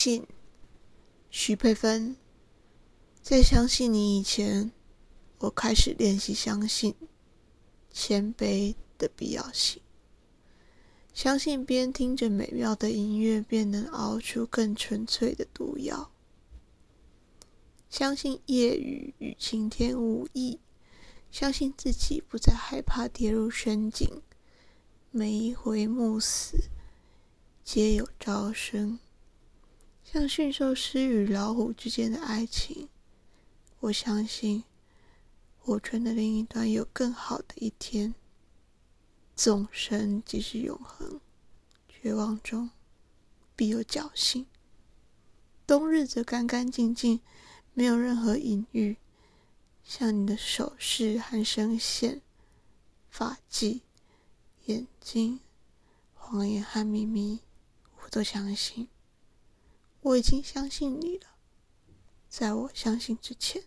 信徐佩芬，在相信你以前，我开始练习相信谦卑的必要性。相信边听着美妙的音乐，便能熬出更纯粹的毒药。相信夜雨与晴天无异，相信自己不再害怕跌入深井。每一回暮死，皆有朝生。像驯兽师与老虎之间的爱情，我相信火圈的另一端有更好的一天。纵身即是永恒，绝望中必有侥幸。冬日则干干净净，没有任何隐喻。像你的手势和声线、发髻、眼睛、谎言和秘密，我都相信。我已经相信你了，在我相信之前。